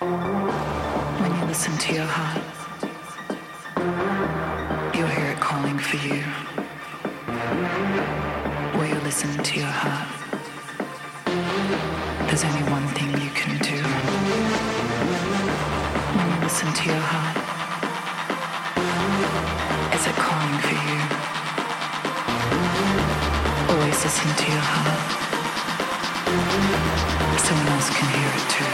When you listen to your heart, you'll hear it calling for you. Where you listen to your heart, there's only one thing you can do. When you listen to your heart, is it calling for you? Always listen to your heart. Someone else can hear it too.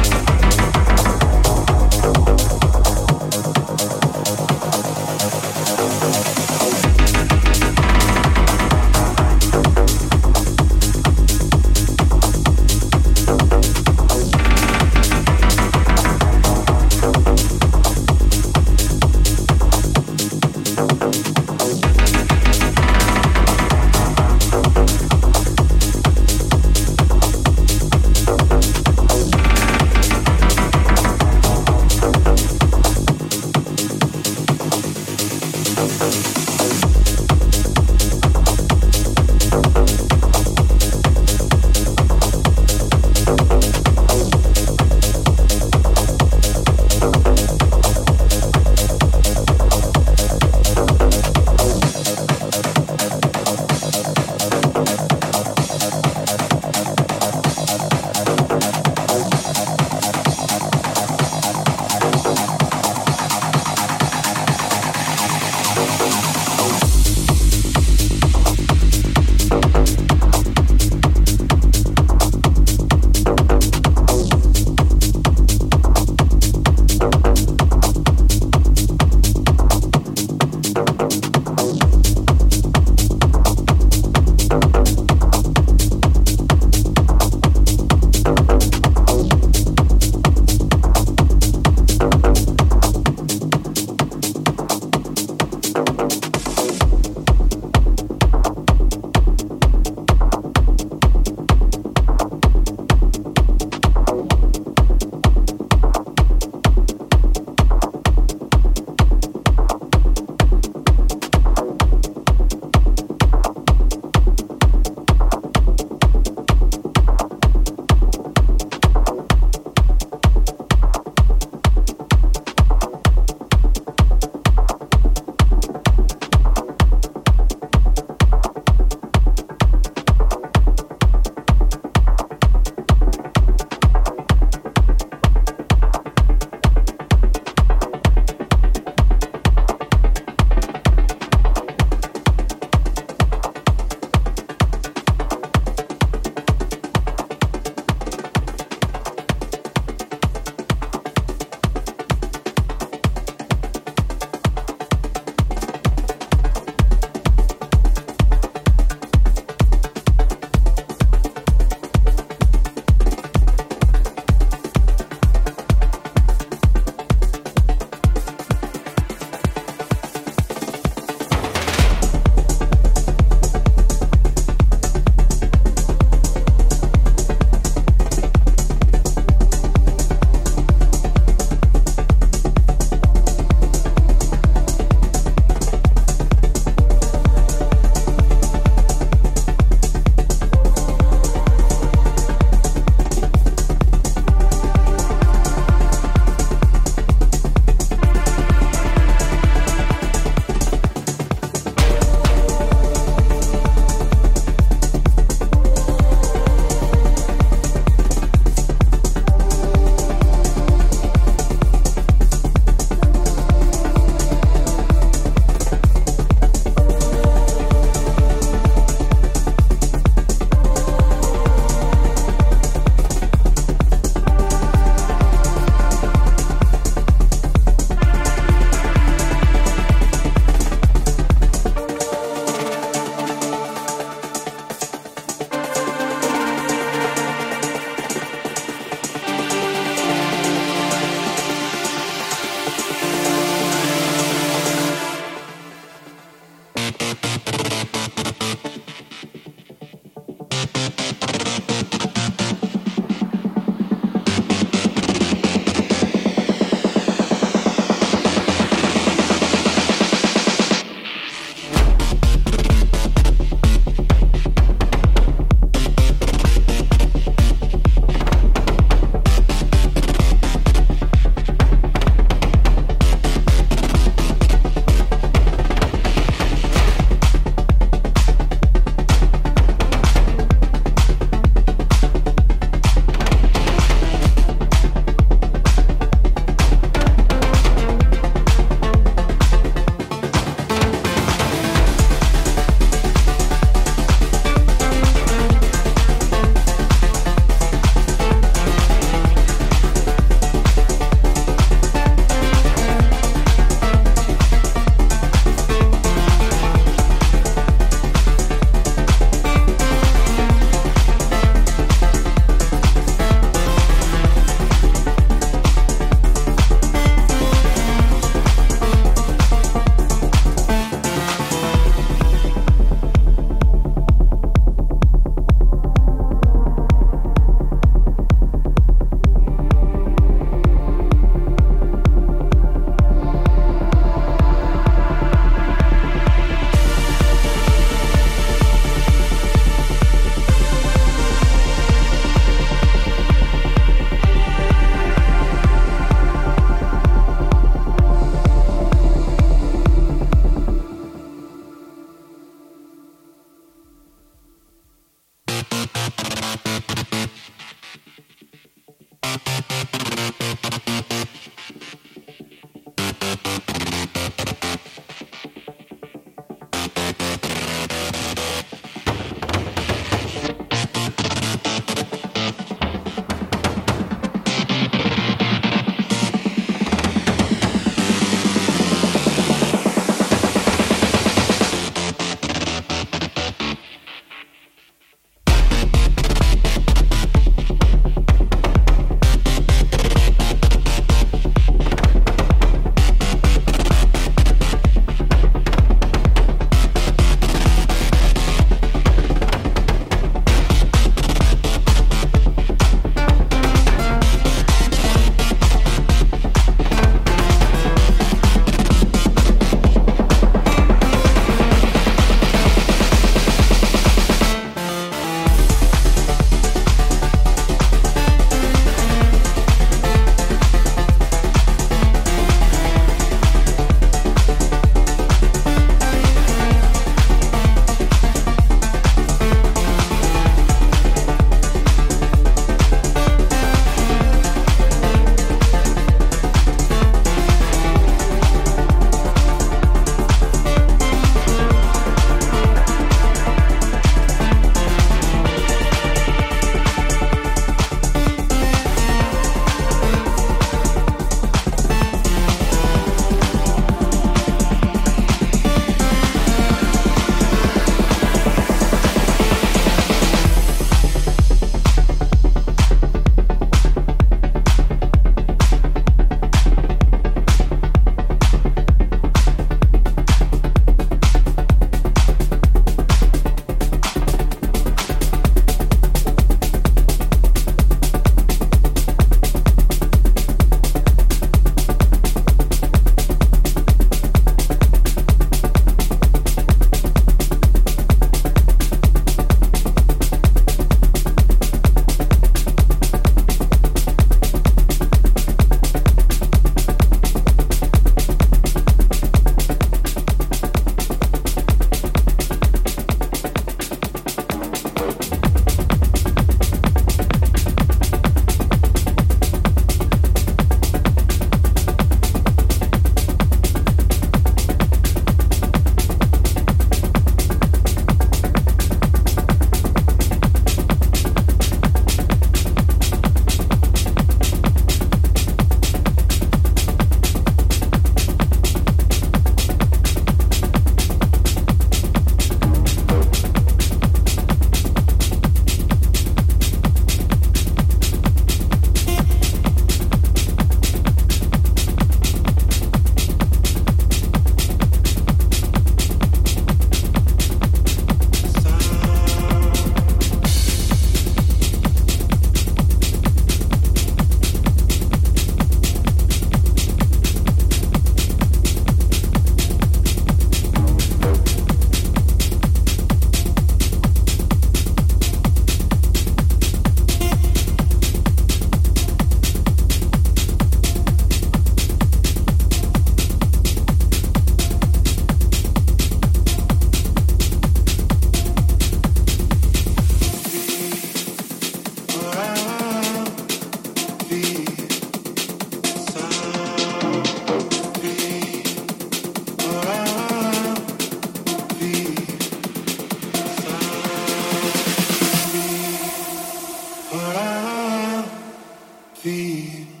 The.